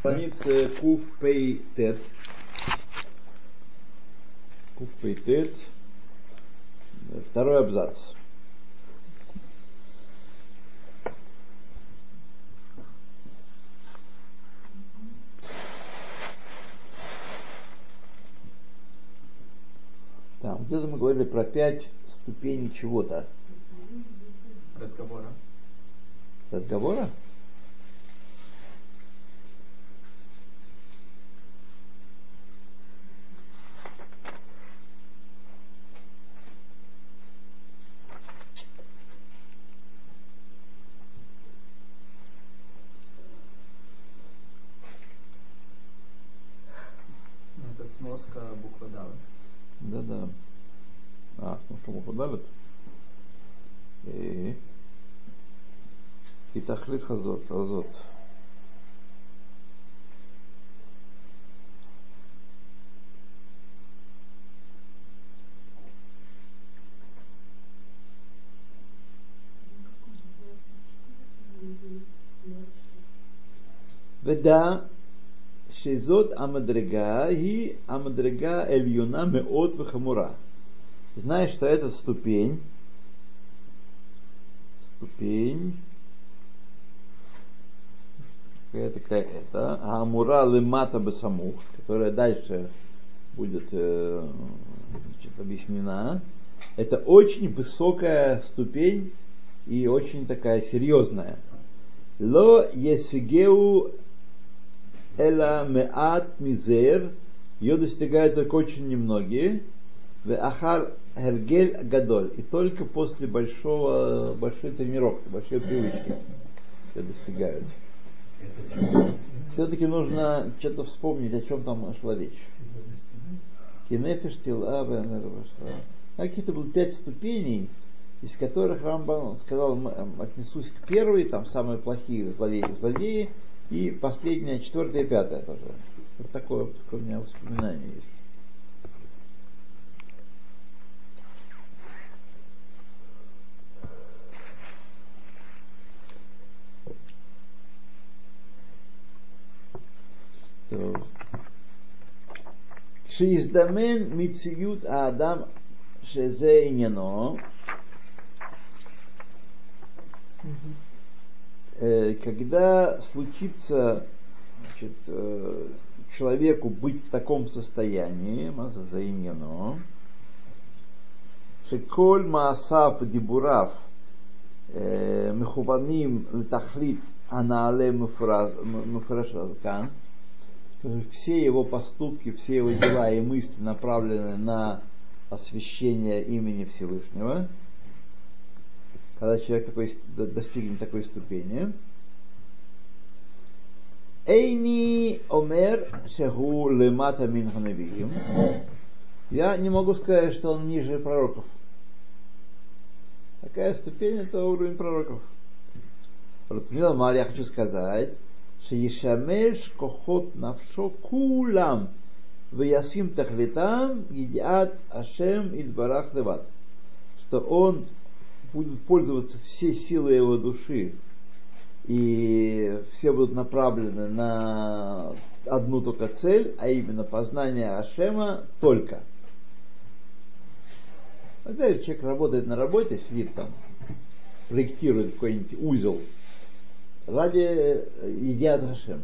странице Куф Пей Тет. Куф Пей Тет. Второй абзац. Там, где-то мы говорили про пять ступеней чего-то. Разговора. Разговора? Это сноска буквы Дал. Да-да. А, ну что, мы подавят? И И тахлит хазот, хазот. ודע שזאת המדרגה היא המדרגה העליונה מאוד וחמורה. Знаешь, что это ступень, ступень, какая такая это, Амура Лемата Басамух, которая дальше будет э, значит, объяснена. Это очень высокая ступень и очень такая серьезная. Ло есигеу эла меат мизер, ее достигают только очень немногие. В ахар хергель гадоль. И только после большого, большой тренировки, большой привычки ее достигают. Все-таки нужно что-то вспомнить, о чем там шла речь. Кинефиш тила Какие-то было пять ступеней, из которых Рамбан сказал, отнесусь к первой, там самые плохие злодеи, злодеи, и последняя, четвертая пятая тоже. Вот такое, такое у меня воспоминание есть. טוב. כשיזדמן מציאות האדם שזה עניינו, э, когда случится значит, э, человеку быть в таком состоянии, заимено, шеколь маасав дибурав מכוונים לתכלית הנעלה מפרש כאן, все его поступки, все его дела и мысли направлены на освящение имени Всевышнего, когда человек такой, достигнет такой ступени. Эйни омер шеху лемата мин ханавиим. Я не могу сказать, что он ниже пророков. Такая ступень это уровень пророков. Рацмила я хочу сказать, שישמש כוחות נפשו כולם וישים תכליתם ידיעת השם יתברך לבד. Что он будет пользоваться все силы его души и все будут направлены на одну только цель, а именно познание Ашема только. Когда человек работает на работе, сидит там, проектирует какой-нибудь узел, ради Идиат Хашем.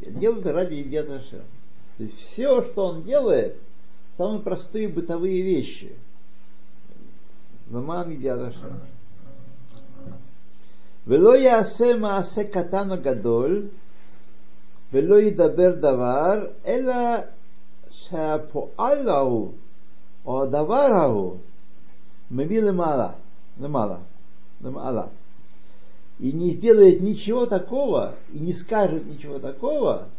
Делает ради Идиат Хашем. То есть все, что он делает, самые простые бытовые вещи. Ваман Идиат Хашем. ולא יעשה מעשה קטן או גדול, ולא ידבר דבר, אלא שהפועל ההוא, או הדבר ההוא, מביא למעלה, למעלה, למעלה и не сделает ничего такого, и не скажет ничего такого,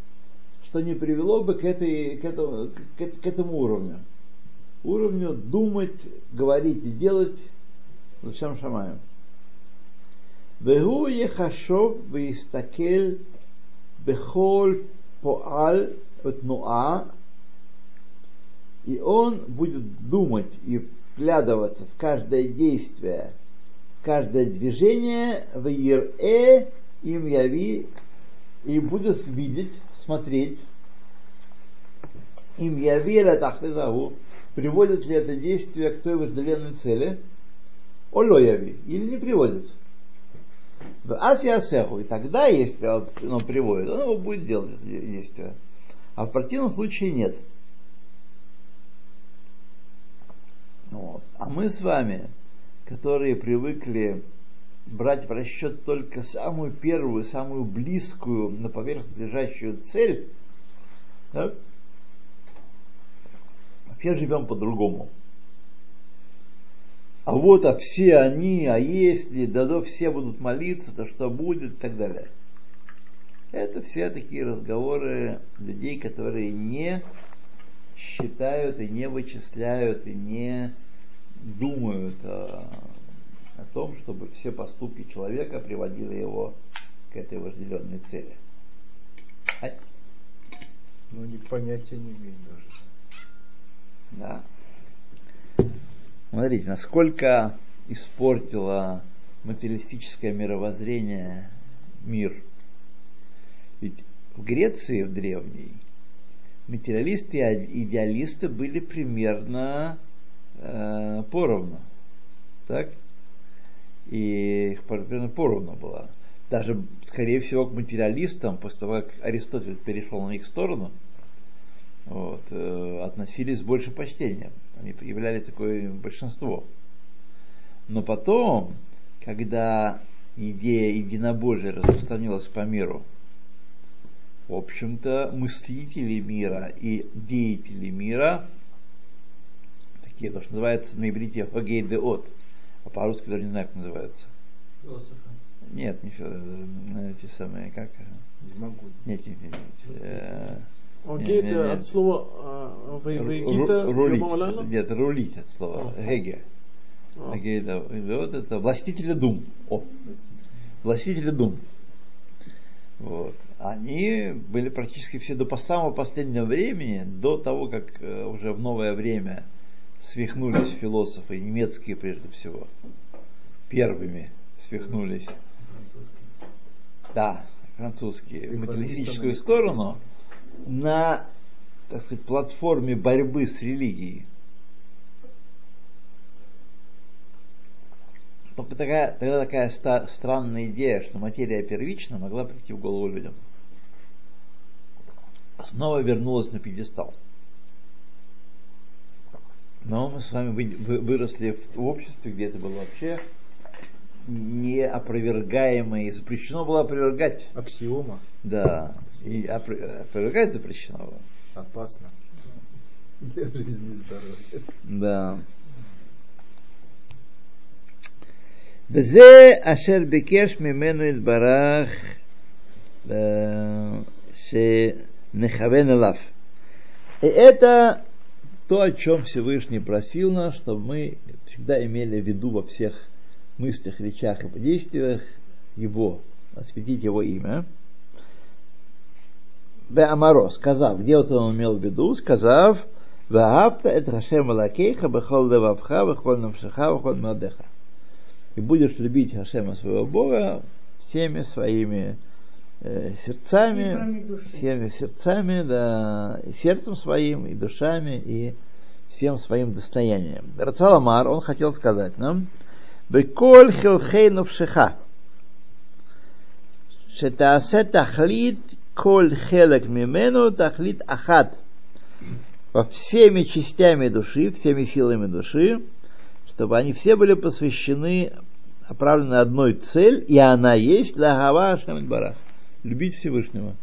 что не привело бы к, этой, к, этому, к, к этому уровню. Уровню думать, говорить и делать Лучам Шамаем. Вегу ехашов веистакель бехол поал петнуа и он будет думать и вглядываться в каждое действие каждое движение в Ир-Э им яви и будет видеть, смотреть, им явира тахтезагу, приводит ли это действие к той вожделенной цели, оло яви, или не приводит. В Асиасеху, и тогда, если он приводит, он его будет делать, это действие. А в противном случае нет. Вот. А мы с вами, которые привыкли брать в расчет только самую первую, самую близкую на поверхности лежащую цель, так? вообще живем по-другому. А вот, а все они, а если, да, да все будут молиться, то что будет и так далее. Это все такие разговоры людей, которые не считают и не вычисляют и не думают о, о том, чтобы все поступки человека приводили его к этой вожделенной цели. А? Ну, не понятия не имею даже. Да. Смотрите, насколько испортило материалистическое мировоззрение мир – ведь в Греции в древней материалисты и идеалисты были примерно э, поровну. Так? И их примерно поровну было. Даже, скорее всего, к материалистам, после того, как Аристотель перешел на их сторону, вот, э, относились с большим почтением. Они являли такое большинство. Но потом, когда идея единобожия распространилась по миру, в общем-то, мыслители мира и деятели мира, такие, то, что называется на иврите фагейдеот, а по-русски даже не знаю, как называется. Философы. Нет, не философы, эти самые, как? Демагоги. Нет, нет, нет. э, Окей, Не, не, это не. от слова а, Вегита, рулить. Нет, рулить от слова. Геге. А. Вот это властители дум. О, властители дум. Вот. Они были практически все до самого последнего времени, до того, как э, уже в новое время свихнулись философы, немецкие прежде всего, первыми свихнулись. Да, французские, в материалистическую сторону на, так сказать, платформе борьбы с религией. Только такая, тогда такая ста- странная идея, что материя первична, могла прийти в голову людям. Снова вернулась на пьедестал. Но мы с вами вы- вы- выросли в, в обществе, где это было вообще неопровергаемо и запрещено было опровергать. Аксиома. Да, и опро- опровергать запрещено было. Опасно. Для жизни и здоровья. Да. וזה אשר ביקש ממנו יתברך אה, שנכוון אליו. И это то, о чем Всевышний просил нас, чтобы мы всегда имели в виду во всех мыслях, речах и действиях Его, осветить Его имя. Беамаро, сказав, где вот он имел в виду, сказав, Ваагапта это Хашем Алакейха, Бехол Левавха, Бехол Навшиха, Бехол Мадеха. И будешь любить Хашема своего Бога всеми своими э, сердцами, всеми сердцами, да, и сердцем своим, и душами, и всем своим достоянием. Рацаламар, он хотел сказать нам, «Беколь хилхейну вшиха, шетаасе тахлит коль хелек мимену тахлит ахат». Во всеми частями души, всеми силами души, чтобы они все были посвящены, направлены одной цель, и она есть «Лагава Ашамидбарах» – любить Всевышнего.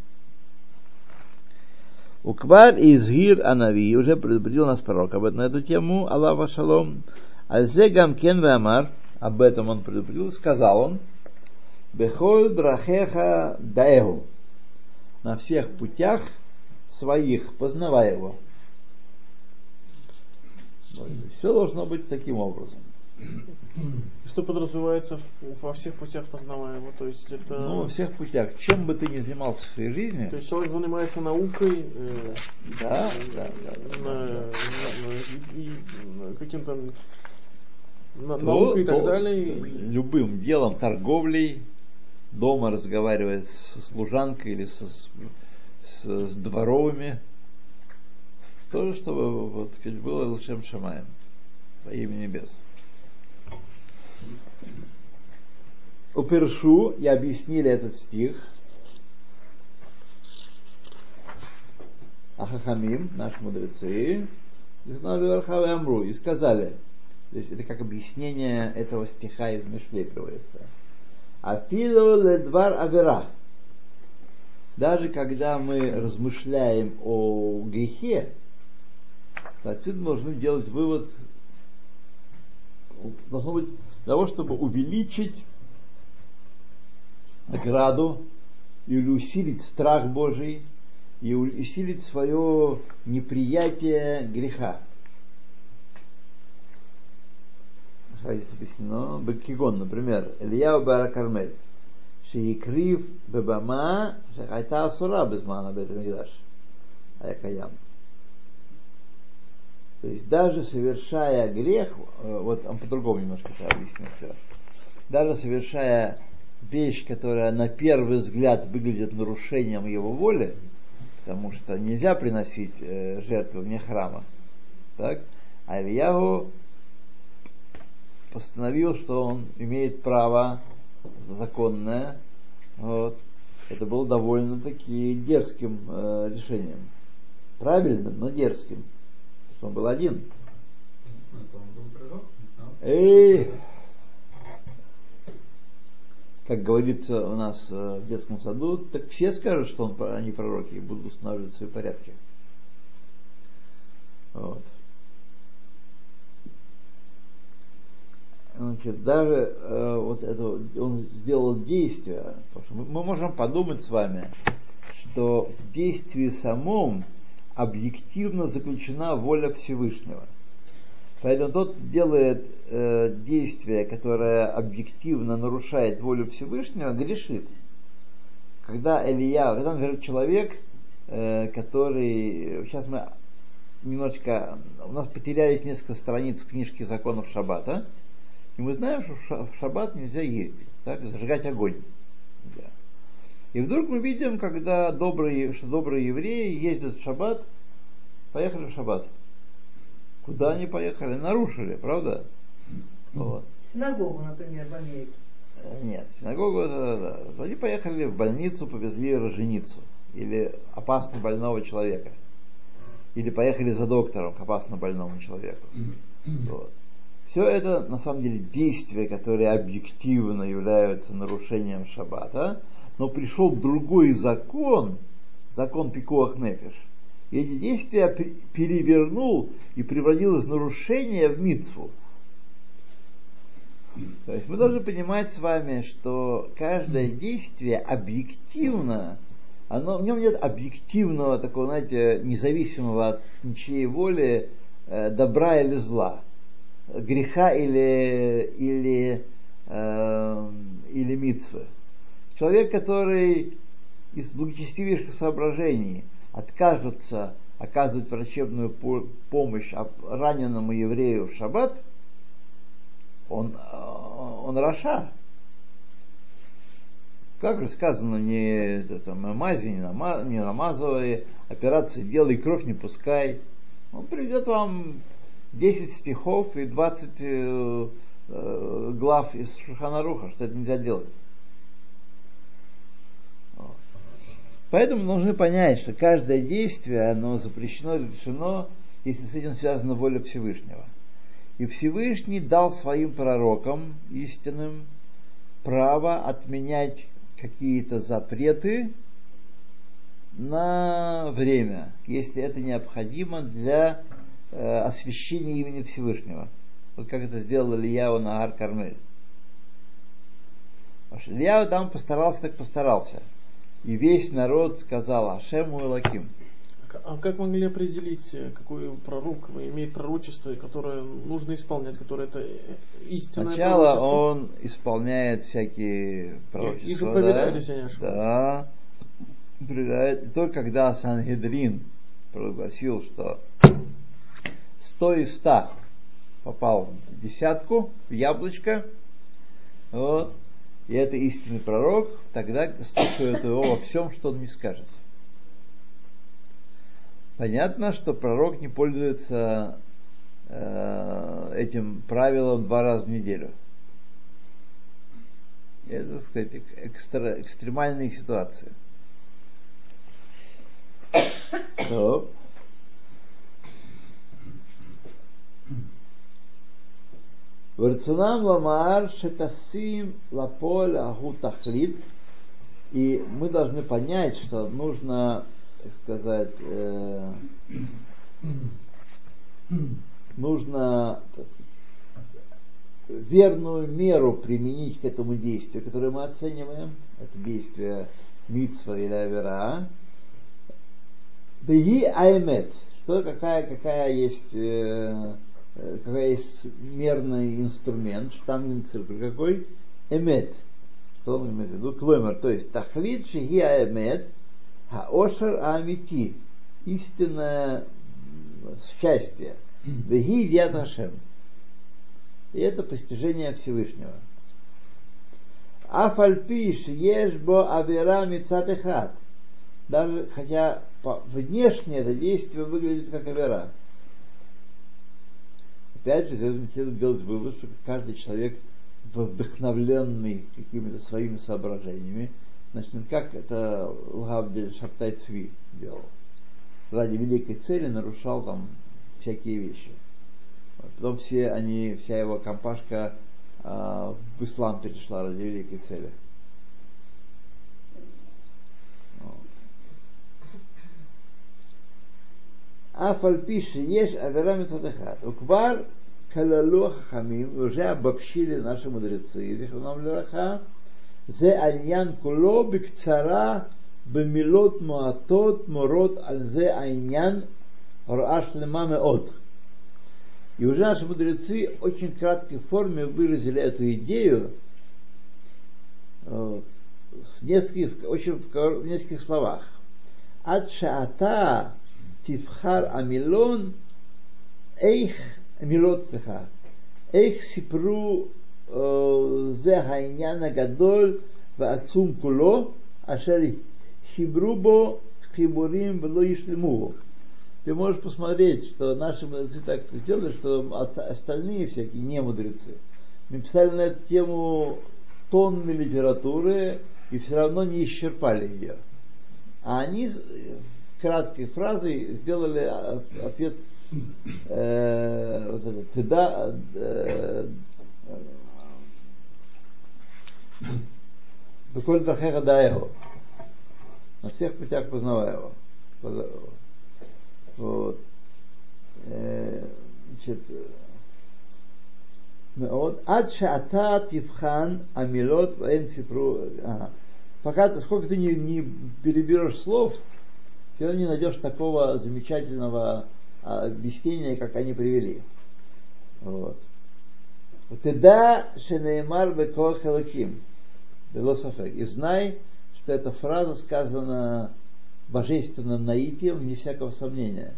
Уквар изгир Анави уже предупредил нас пророк об этом, на эту тему, Аллах Шалом. Альзе Гамкен Амар, об этом он предупредил, сказал он, Бехоль Брахеха Даэгу, на всех путях своих, познавай его. Все должно быть таким образом. Что подразумевается в- во всех путях познаваемого? То есть это... Ну, во всех путях. Чем бы ты ни занимался в своей жизни, То есть человек занимается наукой, э, да, да, да, на- да, на- и- и каким-то на- то- наукой и так то далее. и- Любым делом, торговлей, дома разговаривает со служанкой или со, с, с- дворовыми. Тоже, чтобы вот, было лучшим шамаем во имя небес. Упершу и объяснили этот стих. Ахахамим, наши мудрецы, Амру и сказали, то есть это как объяснение этого стиха из Мишлей приводится. Афилу ледвар авера. Даже когда мы размышляем о грехе, отсюда должны делать вывод, должно быть для того, чтобы увеличить награду или усилить страх Божий и усилить свое неприятие греха. Здесь объяснено. Бекигон, например, Илья Бара Кармель. Шиикрив Бебама Шахайта Асура Безмана Бетамидаш. Аякаям. То есть даже совершая грех, э, вот он по-другому немножко это объяснил все. Даже совершая вещь, которая на первый взгляд выглядит нарушением его воли, потому что нельзя приносить э, жертвы вне храма, так? А Ильягу постановил, что он имеет право законное. Вот. Это было довольно-таки дерзким э, решением. Правильным, но дерзким. Что он был один. Ну, знал. Эй! Как говорится у нас э, в детском саду, так все скажут, что он, они пророки и будут устанавливать свои порядки. Вот. Значит, даже э, вот это он сделал действие, потому что мы, мы можем подумать с вами, что в действии самом объективно заключена воля Всевышнего. Поэтому тот делает э, действие, которое объективно нарушает волю Всевышнего, грешит. Когда Илья, когда, например, человек, э, который, сейчас мы немножечко, у нас потерялись несколько страниц книжки законов Шаббата, и мы знаем, что в ша- в Шаббат нельзя ездить, так, зажигать огонь. И вдруг мы видим, когда добрые, что добрые евреи ездят в Шаббат, поехали в Шаббат. Куда они поехали? Нарушили, правда? Вот. Синагогу, например, в Америке. Э, Нет, синагогу, да, да, да. Они поехали в больницу, повезли роженицу. Или опасно больного человека. Или поехали за доктором к опасно больному человеку. Вот. Все это на самом деле действия, которые объективно являются нарушением шаббата, но пришел другой закон, закон Пикуах Нефиш, и эти действия пе- перевернул и превратил из нарушения в мицву. То есть мы должны понимать с вами, что каждое действие объективно, оно, в нем нет объективного такого, знаете, независимого от ничьей воли э, добра или зла, греха или, или, э, или митцвы. Человек, который из благочестивейших соображений откажется оказывать врачебную по- помощь раненому еврею в шаббат, он, э, он Раша. Как же сказано, не это, мази, не, нама, не намазывай, операции делай, кровь не пускай. Он приведет вам 10 стихов и 20 э, э, глав из Шуханаруха, что это нельзя делать. Вот. Поэтому должны понять, что каждое действие, оно запрещено, разрешено, если с этим связана воля Всевышнего. И Всевышний дал своим пророкам истинным право отменять какие-то запреты на время, если это необходимо для э, освящения имени Всевышнего. Вот как это сделал Ильяу на Ар Кармель. Ильяу там постарался, так постарался. И весь народ сказал Ашему Элаким. А как могли определить, э, какой пророк имеет пророчество, которое нужно исполнять, которое это э, истинное Сначала пророчество? он исполняет всякие пророчества. их же да? проверяют, если не ошибаюсь. Да. Проверяют. Только когда Сангедрин провозгласил, что 100 из 100 попал в десятку, в яблочко, вот, и это истинный пророк, тогда слушают его во всем, что он не скажет. Понятно, что пророк не пользуется э, этим правилом два раза в неделю. Это, так сказать, экстра, экстремальные ситуации. Верцунам ламаар шетасим лаполь аху тахлит. И мы должны понять, что нужно, так сказать, э, нужно верную меру применить к этому действию, которое мы оцениваем. Это действие митсва или авера. Беги аймет. Что какая, какая есть э, э, какая есть мерный инструмент, циркуль какой? Эмет. Что он имеет в виду? Клоймер. То есть тахлит шиги аэмет, хаошер амити. Истинное счастье. Веги вяд Хашем. И это постижение Всевышнего. Афальпиш ешбо авера мицатехат. Даже хотя внешне это действие выглядит как авера. Опять же, здесь следует делать вывод, что каждый человек вдохновленный какими-то своими соображениями, значит, как это Лгавдель Шаптай Цви делал. Ради великой цели нарушал там всякие вещи. Потом все они, вся его компашка э, в ислам перешла ради великой цели. אף על פי שיש עבירה מצד אחד, וכבר כללו החכמים, уже обобщили наши мудрецы, זיכרונם לברכה, זה העניין כולו בקצרה, במילות מועטות, מורות על זה העניין, הוראה שלמה מאוד. И уже наши мудрецы в очень краткой форме выразили эту идею э, в нескольких, очень в нескольких словах. Ад шаата תבחר המילון, איך, מילות סליחה, איך סיפרו זה העניין הגדול והעצום כולו, אשר חיברו בו חיבורים ולא ישלמו. Ты можешь посмотреть, что наши мудрецы так сделали, что остальные всякие не мудрецы написали на эту тему тонны литературы и все равно не исчерпали ее. А они краткой фразой сделали отец э, вот это, Теда, э, Беколь На всех путях познавая его. Вот. Э, значит, э, вот. Ад шаата пивхан амилот вен сипру. Пока ты, сколько ты не, не переберешь слов, все не найдешь такого замечательного объяснения, как они привели. Вот. Теда шенеймар элоким. Белософек. И знай, что эта фраза сказана божественным наитием, вне всякого сомнения.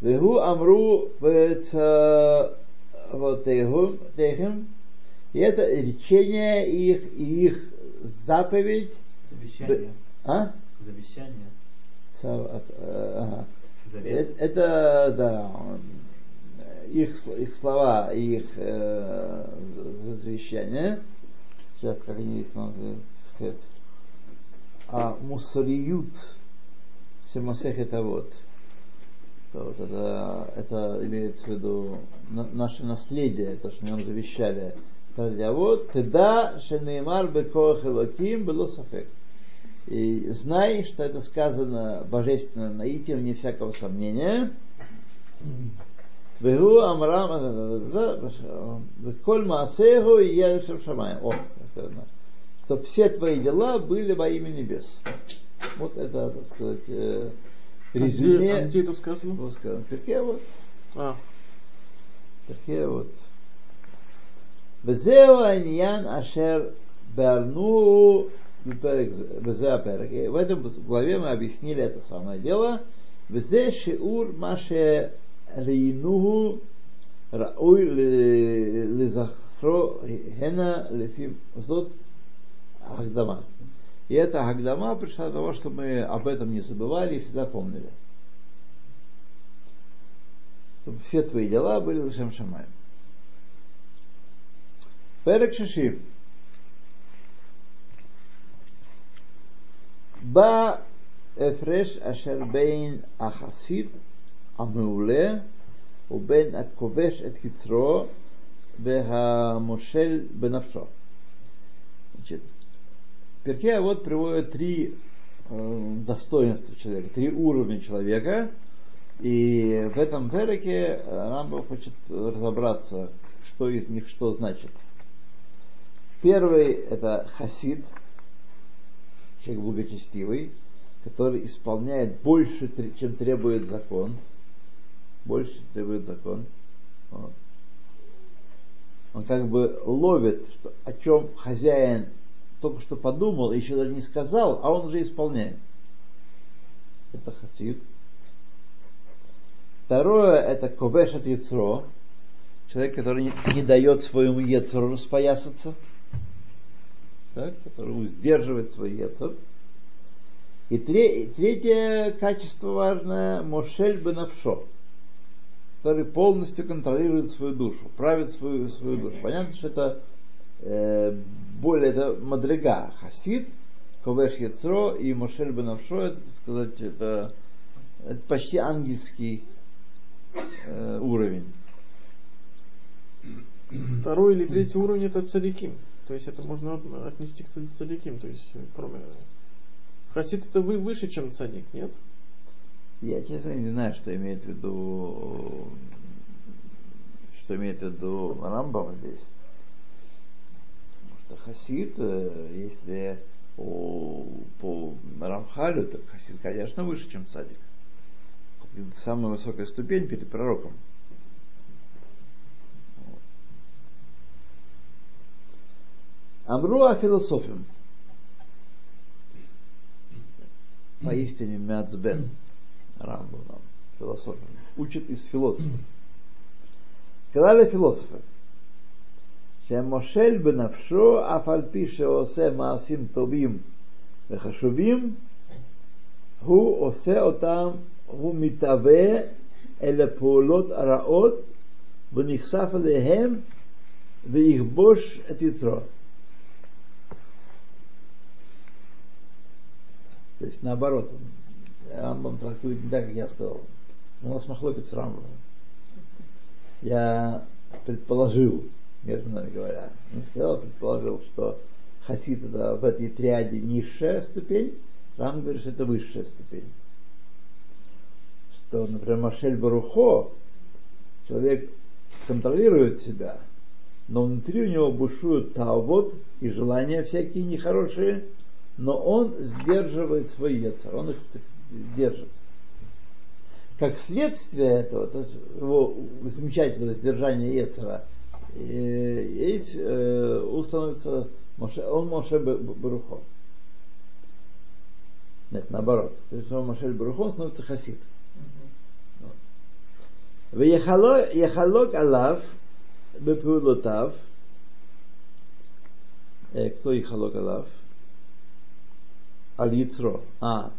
Вегу амру техим. И это речение их, и их заповедь. Завещание. А? Завещание. Ага. Это, да, их, их слова, их э, завещания, сейчас как они есть, а мусариют, Семасех это вот. вот это, это имеется в виду на, наше наследие, то, что нам завещали. А вот, тогда Шенеймар Бекоах Элоким было сафек. И знай, что это сказано божественно наити, вне всякого сомнения. Беру Амрам э, э, э, Коль Маасеху и Ядышев Шамай. О, что все твои дела были во имя небес. Вот это, так сказать, резюме. А где, а где это сказано? Вот сказано. Перке вот. А. Перке вот. Везеу Аньян Ашер бернуу в этом главе мы объяснили это самое дело. Взе шиур маше рейнугу гена лефим зот Гагдама. И эта Гагдама пришла того, что мы об этом не забывали и всегда помнили. Чтобы все твои дела были Лешем Шамаем. Перек Шиши. Ба הפרש אשר בין החסיד המעולה ובין הכובש את קצרו והמושל בנפשו. Значит, Перкея вот приводит три э, достоинства человека, три уровня человека, и в этом переке Рамбов хочет разобраться, что из них что значит. Первый это хасид, человек благочестивый, который исполняет больше, чем требует закон. Больше требует закон. Он как бы ловит, что, о чем хозяин только что подумал, еще даже не сказал, а он уже исполняет. Это хасид. Второе это ковеш от яцро, человек, который не, не дает своему яцру распоясаться, который сдерживает свой яцр. И третье качество важное, Мошель Бенавшо, который полностью контролирует свою душу, правит свою, свою душу. Понятно, что это э, более это Мадрига, Хасид, Ковеш Яцро и Мошель Бенавшо, это, сказать, это, это почти ангельский э, уровень. Второй или третий уровень это цадиким. То есть это можно отнести к цадиким. То есть кроме Хасид это вы выше, чем цадик, нет? Я, честно, не знаю, что имеет в виду, что имеет в виду Рамбам здесь. Потому что Хасид, э, если по, по Рамхалю, то Хасид, конечно, выше, чем цадик. Самая высокая ступень перед пророком. Амру о философии. Поистине Мяцбен. Рамбам, философом. Учит из философов. Сказали философы. שהמושל בנפשו אף על פי שעושה מעשים טובים וחשובים, הוא עושה אותם, הוא מתהווה אל הפעולות הרעות ונחשף אליהם ויכבוש את יצרו. То есть наоборот, Рамбам трактует не так, как я сказал. У нас махлокит с Рамбом. Я предположил, между нами говоря, не сказал, предположил, что хасид это в этой триаде низшая ступень, Рам говорит, что это высшая ступень. Что, например, Машель Барухо, человек контролирует себя, но внутри у него бушуют тавод и желания всякие нехорошие, но он сдерживает свой яцер, он их держит. Как следствие этого, то есть его замечательного сдержания яцера, Эйц э, э становится он Моше Барухо. Нет, наоборот. То есть он Моше Барухо, становится хасид. Яхалок Алав Бепулутав. Э, кто Яхалок Алав? Аль Яцро. А,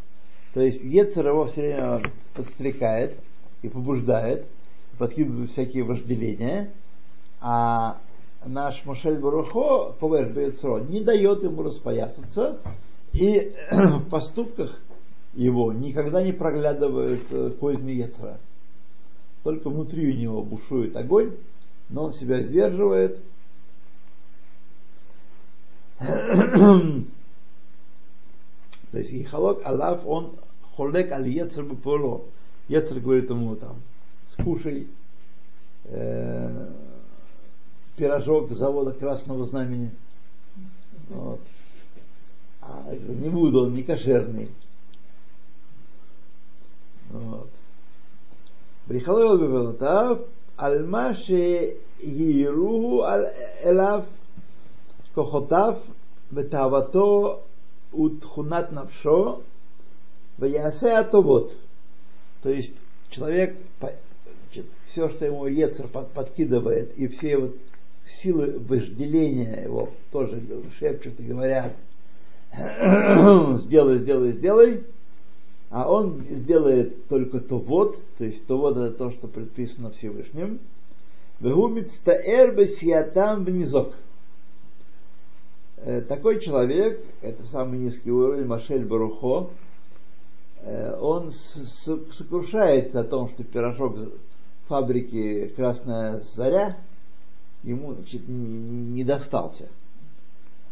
то есть Ецер его все время подстрекает и побуждает, подкидывает всякие вожделения, а наш Мушель Барухо, Ковеш Бецро, не дает ему распоясаться, и в поступках его никогда не проглядывают э, козни Ецера. Только внутри у него бушует огонь, но он себя сдерживает. То есть, и халок он холек аль яцер бепуло. Яцер говорит ему там, скушай э, пирожок завода Красного Знамени. Вот. А не буду, он не кошерный. Вот. Брихалой Бевелотав, Альмаше Еруху Элав Кохотав Бетавато утхунат навшо ваясе атовот. То есть человек, значит, все, что ему Ецер подкидывает, и все вот силы вожделения его тоже шепчут и говорят, сделай, сделай, сделай, а он сделает только то вот, то есть то вот это то, что предписано Всевышним. Вегумицтаэр бесиатам внизок. Э, Такой человек, это самый низкий уровень, Машель Барухо, э, он сокрушается о том, что пирожок фабрики Красная Заря ему значит, не, достался.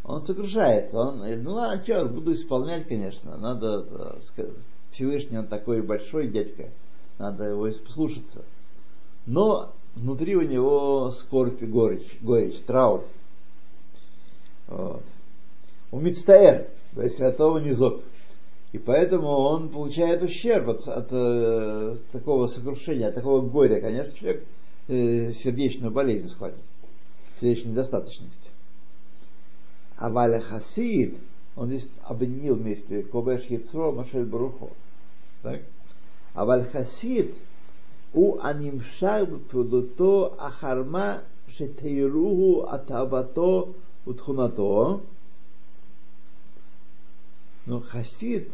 Он сокрушается. Он, ну а что, буду исполнять, конечно. Надо э, Всевышний, он такой большой дядька. Надо его послушаться. Но внутри у него скорбь и горечь, горечь траур. У Мицтаэр, то есть святого низок. И поэтому он получает ущерб от, от, от такого сокрушения, от такого горя. Конечно, человек э, сердечную болезнь схватит, сердечной недостаточности. А Валя Хасид, он здесь обвинил вместе Кобеш Яцро, Машель Барухо. Так? А Валь Хасид у анимшаг трудото ахарма шетейругу атавато утхумато. Но хасид,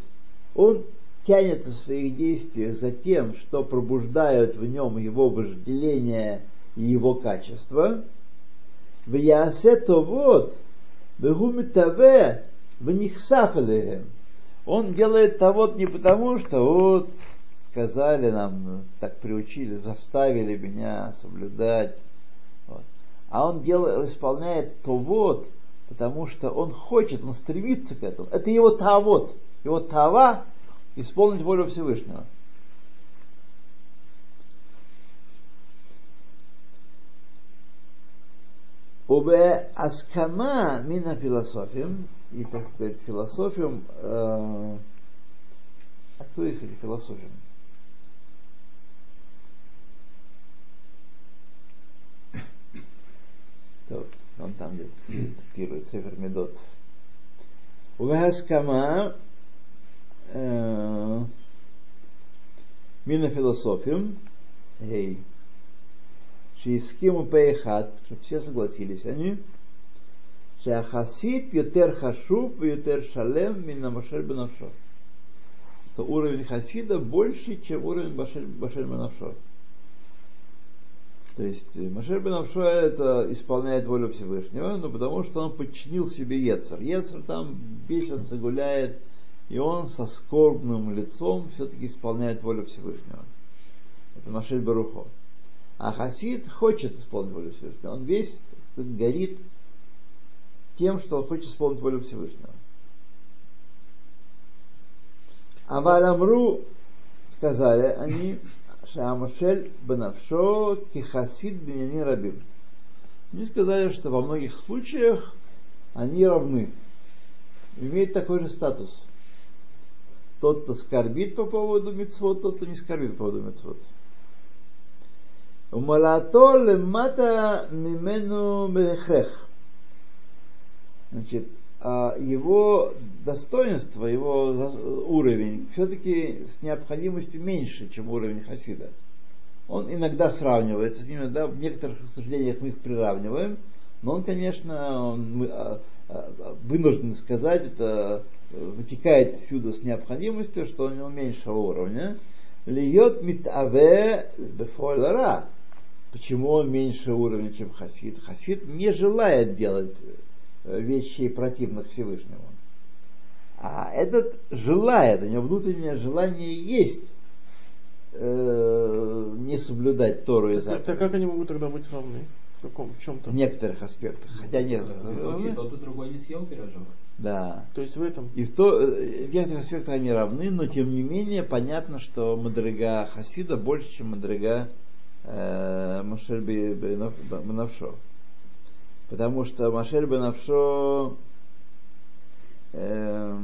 он тянется в своих действиях за тем, что пробуждают в нем его вожделение и его качество. В ясе то вот, в гумитаве, в них Он делает того вот не потому, что вот сказали нам, так приучили, заставили меня соблюдать а он делает, исполняет то вот, потому что он хочет, он стремится к этому. Это его тавод, его тава исполнить волю Всевышнего. Убе аскама мина философием, и, так сказать, философием, э, а кто есть философием? Вот, он там где цитирует Сефер Медот. Увегаскама э, мина философием гей шиискиму пейхат, что все согласились они, шахасид ютер хашуб ютер шалем мина машер бенавшо. Что уровень хасида больше, чем уровень башер бенавшо. То есть Машер Бенавшо это исполняет волю Всевышнего, но потому что он подчинил себе Ецер. Ецер там бесится, гуляет, и он со скорбным лицом все-таки исполняет волю Всевышнего. Это Машель Барухо. А Хасид хочет исполнить волю Всевышнего. Он весь горит тем, что он хочет исполнить волю Всевышнего. А Валамру сказали они, Шамашель Бенавшо Кихасид Бенянин Рабим. Они сказали, что во многих случаях они равны. Имеют такой же статус. Тот, кто скорбит по поводу мецвод, тот, кто не скорбит по поводу мецвод. Умалато лемата мимену бехрех. Значит, его достоинство, его уровень все-таки с необходимостью меньше, чем уровень Хасида. Он иногда сравнивается с ними, да, в некоторых рассуждениях мы их приравниваем, но он, конечно, он, мы, а, а, вынуждены сказать, это вытекает отсюда с необходимостью, что у него меньшего уровня. Льет митаве бефолара. Почему он меньше уровня, чем Хасид? Хасид не желает делать вещей противных Всевышнему. А этот желает, у него внутреннее желание есть э, не соблюдать Тору и Так, заповеди. так как они могут тогда быть равны? В каком? В чем-то? В некоторых аспектах. Хотя нет. Тот и другой не съел пирожок. Да. То есть в этом. И в, то, э, в некоторых аспектах они равны, но тем не менее понятно, что Мадрига Хасида больше, чем Мадрига э, Бе- Бенавшо. Потому что Машель Бенавшо э,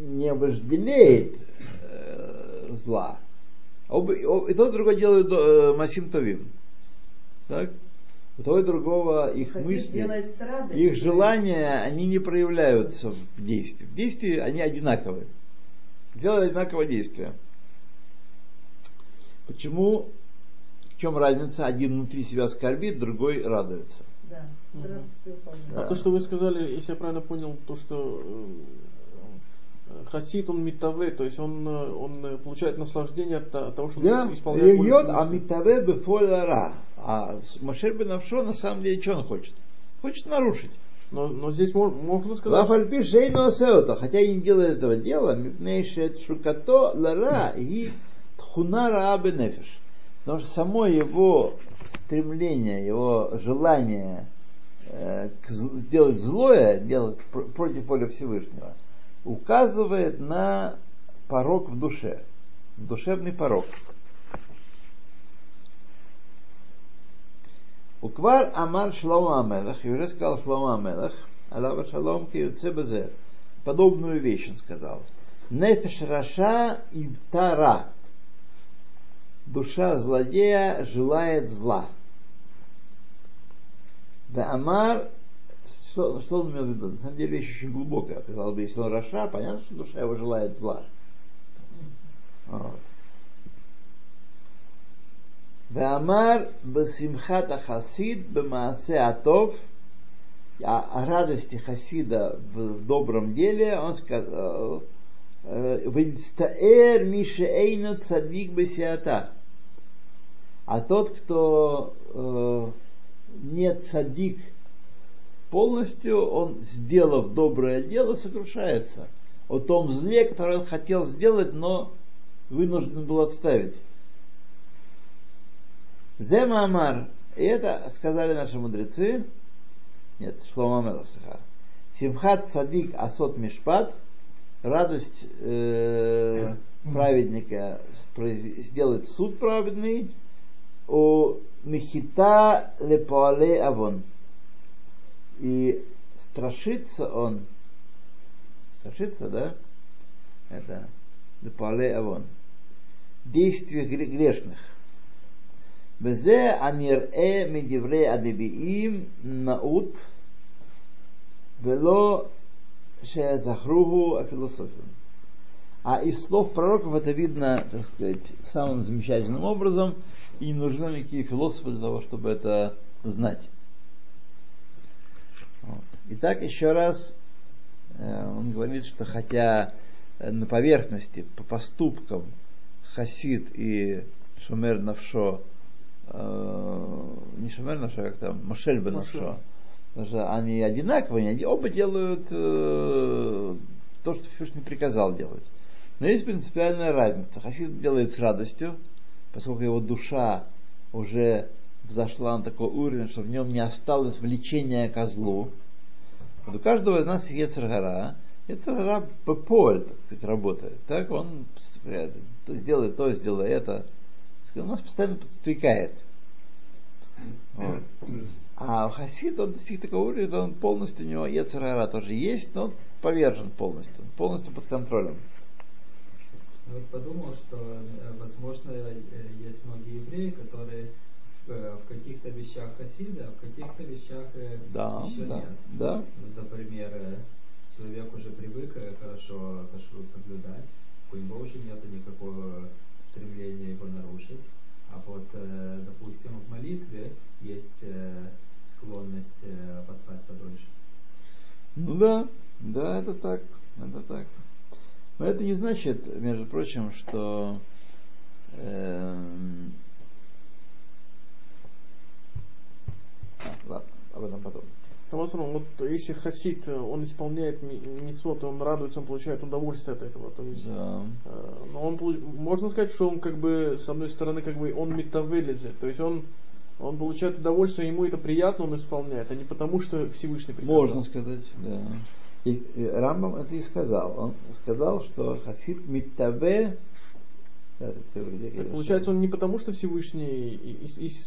не вожделеет э, зла. Оба- И тот и другой делают э, Масим Тавим. Так? У того и другого их Хасид мысли, радостью. их желания, они не проявляются в действии. В действии они одинаковые. Делают одинаковое действие. Почему В чем разница? Один внутри себя скорбит, другой радуется. Да. Вполне. Да. А то, что вы сказали, если я правильно понял, то, что э, хасид, он митаве, то есть он, э, он э, получает наслаждение от, того, что Да, он исполняет волю Йод Всевышнего. Амитаве Бефоляра. А Машер бен Авшо на самом деле что он хочет? Хочет нарушить. Но, но здесь мож- можно сказать, Вафальпи Шейно Сеото, хотя и не делает этого дела, Мипнейшет Шукато Лара и Тхуна Раабе Нефиш. Потому что само его стремление, его желание э, к сделать злое, делать пр- против воли Всевышнего, указывает на порог в душе, душевный порог. Уквар Амар Шлома Амелах, и уже сказал Шлома Амелах, Алава Шалом Киюце Безе. Подобную вещь он сказал. Нефеш Раша Ибтара душа злодея желает зла. Да אמר, что, что он имел в виду? На самом деле вещь очень глубокая. Казалось бы, если он רשע, понятно, что душа его желает зла. Вот. ואמר בשמחת החסיד במעשה הטוב а о радости Хасида в добром деле он сказал «Э, והצטער מי שאינו צדיק בעשייתו а тот, кто э, не цадик полностью, он, сделав доброе дело, сокрушается о том зле, которое он хотел сделать, но вынужден был отставить. Зема Амар. И это сказали наши мудрецы. Нет, Шлома Мелах Саха. Симхат Садик Асот Мишпат. Радость э, праведника сделать суд праведный о Михита Лепуале Авон. И страшится он, страшится, да? Это Лепуале Авон. Действия грешных. Безе анирэ медивре адебиим наут вело шезахругу философию. А из слов пророков это видно, так сказать, самым замечательным образом – и не нужны никакие философы для того, чтобы это знать. Вот. Итак, еще раз э, он говорит, что хотя э, на поверхности, по поступкам Хасид и Шумер Навшо э, не Шумер Навшо, как там, Машель Моше. Навшо, потому что они одинаковые, они оба делают э, то, что Всевышний приказал делать. Но есть принципиальная разница. Хасид делает с радостью, поскольку его душа уже взошла на такой уровень, что в нем не осталось влечения ко злу. Вот у каждого из нас есть Ецаргара. Ецаргара по полю, так сказать, работает. Так он то сделай то, сделай это. Он нас постоянно подстрекает. Вот. А у Хасида он достиг такого уровня, он полностью у него Ецаргара тоже есть, но он повержен полностью, полностью под контролем. Я вот подумал, что, э, возможно, есть многие евреи, которые э, в каких-то вещах хасиды, а в каких-то вещах э, Да, еще да, нет. да. Вот, Например, человек уже привык хорошо кашрут соблюдать, у него уже нет никакого стремления его нарушить. А вот, допустим, в молитве есть склонность поспать подольше. Ну да, да, это так, это так. Но это не значит, между прочим, что эм, а, ладно, об этом потом. Равасарам, вот если хасид, э, он исполняет митцвот, он радуется, он получает удовольствие от этого. То есть, Да. э, но он, можно сказать, что он как бы, с одной стороны, как бы он метавелизе, то есть он, он получает удовольствие, ему это приятно, он исполняет, а не потому, что Всевышний приказал. Можно сказать, да. И, Рамбам это и сказал. Он сказал, что Хасид где я Так получается, он не потому, что Всевышний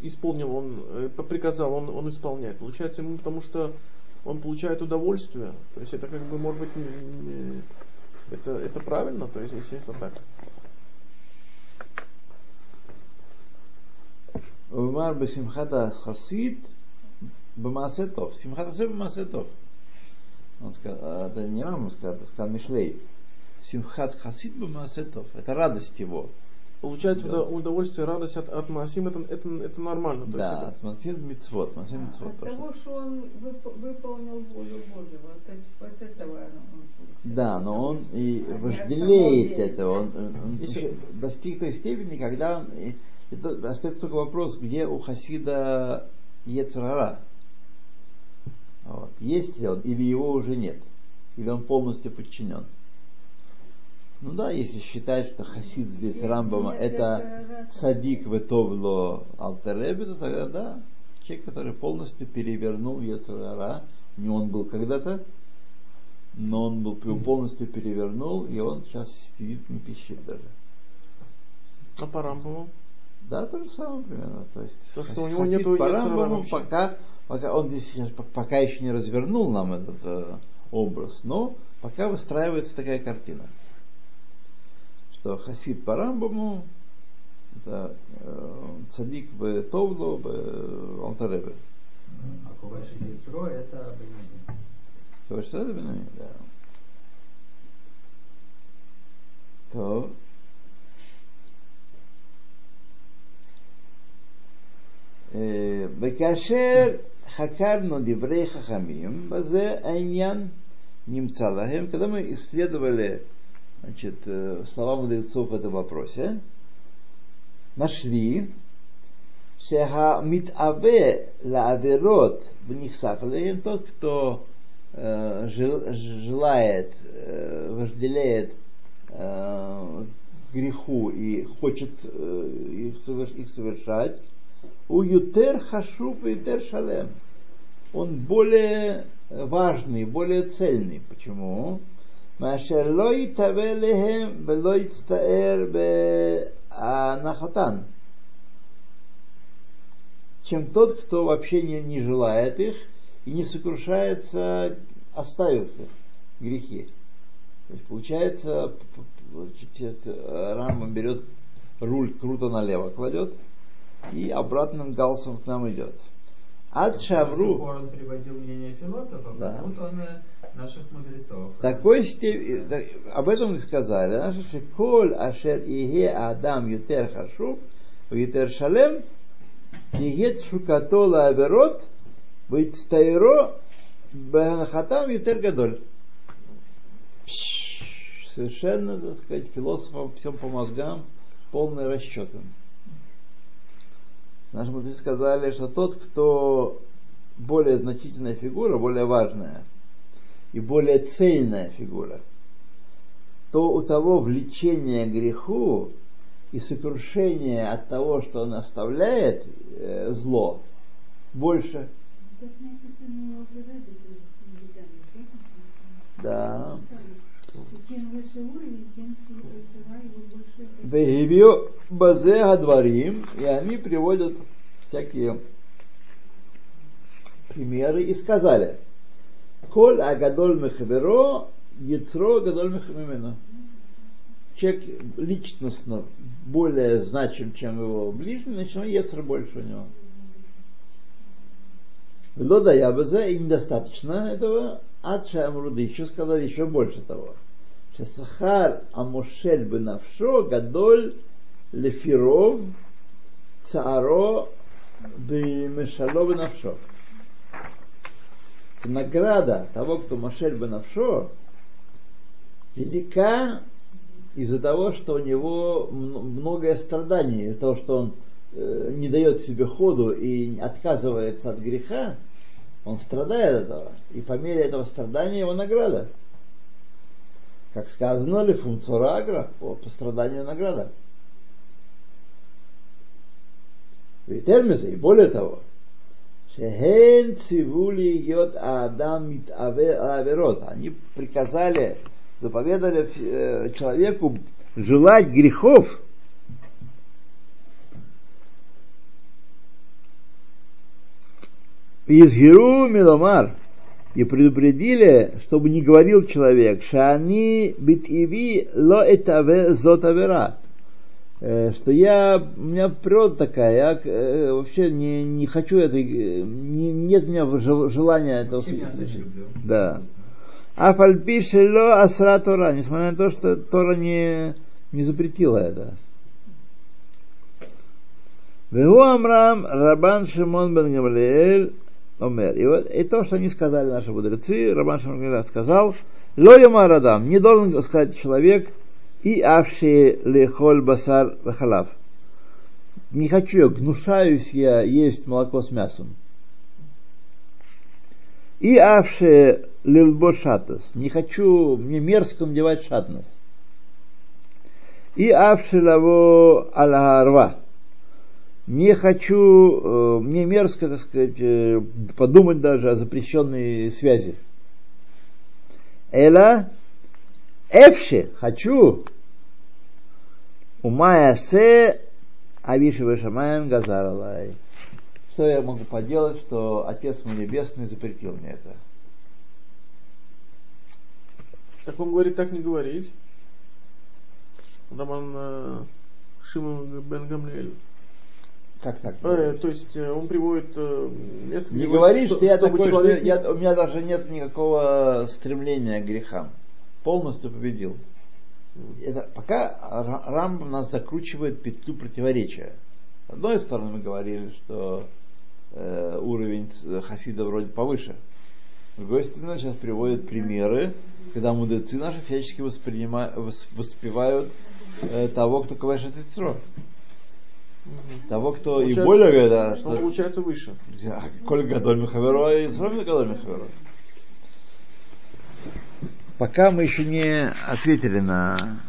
исполнил, он э, приказал, он, он исполняет. Получается ему потому, что он получает удовольствие. То есть это как бы может быть не- не- это, это правильно, то есть если это так. Умар бесимхата хасид бамасетов. Симхата хасид бамасетов. Он сказал, а, это не Рамбам сказал, это сказал Мишлей. Симхат хасид бамасетов. Это радость его. Получать Да. удо- удовольствие, радость от, от Маасим, это, это, это нормально. Да, есть Матфир мицвод, Матфир мицвод. От того, что он вып- выполнил волю Божию, вот, от- от этого он получил. Да, но он и А вожделеет от самого это, он, он- он Если- достиг той степени, когда он, и- это остается только вопрос, где у Хасида Ецрара. Вот. Есть ли он, или его уже нет, или он полностью подчинен. Ну да, если считать, что Хасид здесь Рамбама это цадик ветовло алтереби, то тогда да, человек, который полностью перевернул Ецрара, у него он был когда-то, но он был полностью перевернул, и он сейчас сидит, не пищит даже. А по Рамбаму? Да, то же самое примерно. То есть То, что у него Хасид нету по Рамбаму пока, пока он здесь пока еще не развернул нам этот э, образ, но пока выстраивается такая картина, что Хасид по Рамбаму это э, цадик в Товло, в Алтаребе. А Ковеши Яцро это. То что это Бенамин? Да. То. וכאשר חקרנו דברי חכמים, בזה העניין נמצא להם, когда мы исследовали значит, э, слова мудрецов в этом вопросе, нашли, שהמתאווה לעבירות ונכסף עליהם, тот, кто э, жел- желает, э, вожделеет э, греху и хочет э, их, соверш- их совершать, у ютер хашуб и ютер шалем. Он более э, важный, более цельный. Почему? Машер лой тавелехем велой стаэр бе анахатан. Чем тот, кто вообще не, не желает их и не сокрушается, оставив их грехи. То есть получается, э, Рама берет руль круто налево кладет, и обратным галсом к нам идет. Ад Шавру он приводил мнение философов, Да. тут он наших мудрецов. такой степени, об этом сказали, да, что коль ашер иге адам ютер хашув, ютер шалем, иге тшукато лаверот, витстайро бехатам ютер гадоль. Совершенно, так сказать, философам всем по мозгам, полный расчет. Наши мудрецы сказали, что тот, кто более значительная фигура, более важная, и более цельная фигура, то у того влечение к греху и сокрушение от того, что он оставляет э, зло, больше. Да. Вегибио базе гадварим, и они приводят всякие примеры и сказали, Коль агадоль мехаверо, яцро гадоль мехамимено. Человек личностно более значим, чем его ближний, значит, яцер больше у него. Лода ябазе, и недостаточно этого, ад шамруды, еще сказали еще больше того. Шасахар амошель бы навшо гадоль лефиров цааро бимешало бы навшо. Награда того, кто мошель бы навшо, велика из-за того, что у него многое страдание, из-за того, что он э, не дает себе ходу и отказывается от греха, он страдает от этого. И по мере этого страдания его награда. Как сказано, ли агра, по, страданию награда. И термизы, и более того, Шехен цивули йод адам митаве аверот. Они приказали, заповедали э, человеку желать грехов, Изгиру миломар. И предупредили, чтобы не говорил человек, шани бит иви ло этаве зотавера. Э, Что я, у меня природа такая, я э, вообще не, не хочу этой, э, не, нет у меня жел- желания этого слышать. Да. А фальпишело асра Тора, несмотря на то, что Тора не, не запретила это. Вегу Амрам Рабан Шимон бен Гамлиэль Омер. И, вот, и то, что они сказали наши мудрецы, Рабан Гамлиэль сказал, Ло Радам, не должен сказать человек, и авши лехоль басар вахалав. Не хочу гнушаюсь я есть молоко с мясом. И авши лилбо шатас. Не хочу, мне мерзко надевать шатнес. И авши лаво алгарва. Не хочу, э, мне мерзко, так сказать, э, подумать даже о запрещенной связи. Эла Эфши, хочу. Умая се Авиши Вешамаем Газаралай. Что я могу поделать, что Отец мой Небесный запретил мне это? Так он говорит, так не говорить. Роман э, Шимон бен Гамлиэль. Как так? Э, то есть э, он приводит э, место, не где говори, что- что я такой, человек что я, у меня даже нет никакого стремления к грехам. Полностью победил. Это, пока Ра- Рамбам нас закручивает петлю противоречия. С одной стороны, мы говорили, что э, уровень хасида вроде повыше. С другой стороны, сейчас приводят примеры, когда мудрецы наши всячески воспринимают, воспевают э, того, кто кавашет Ицро. Того, кто и более говорит, а, он что получается выше. Коль Гадоль Михаверо и Исром Гадоль Михаверо. Пока мы еще не ответили на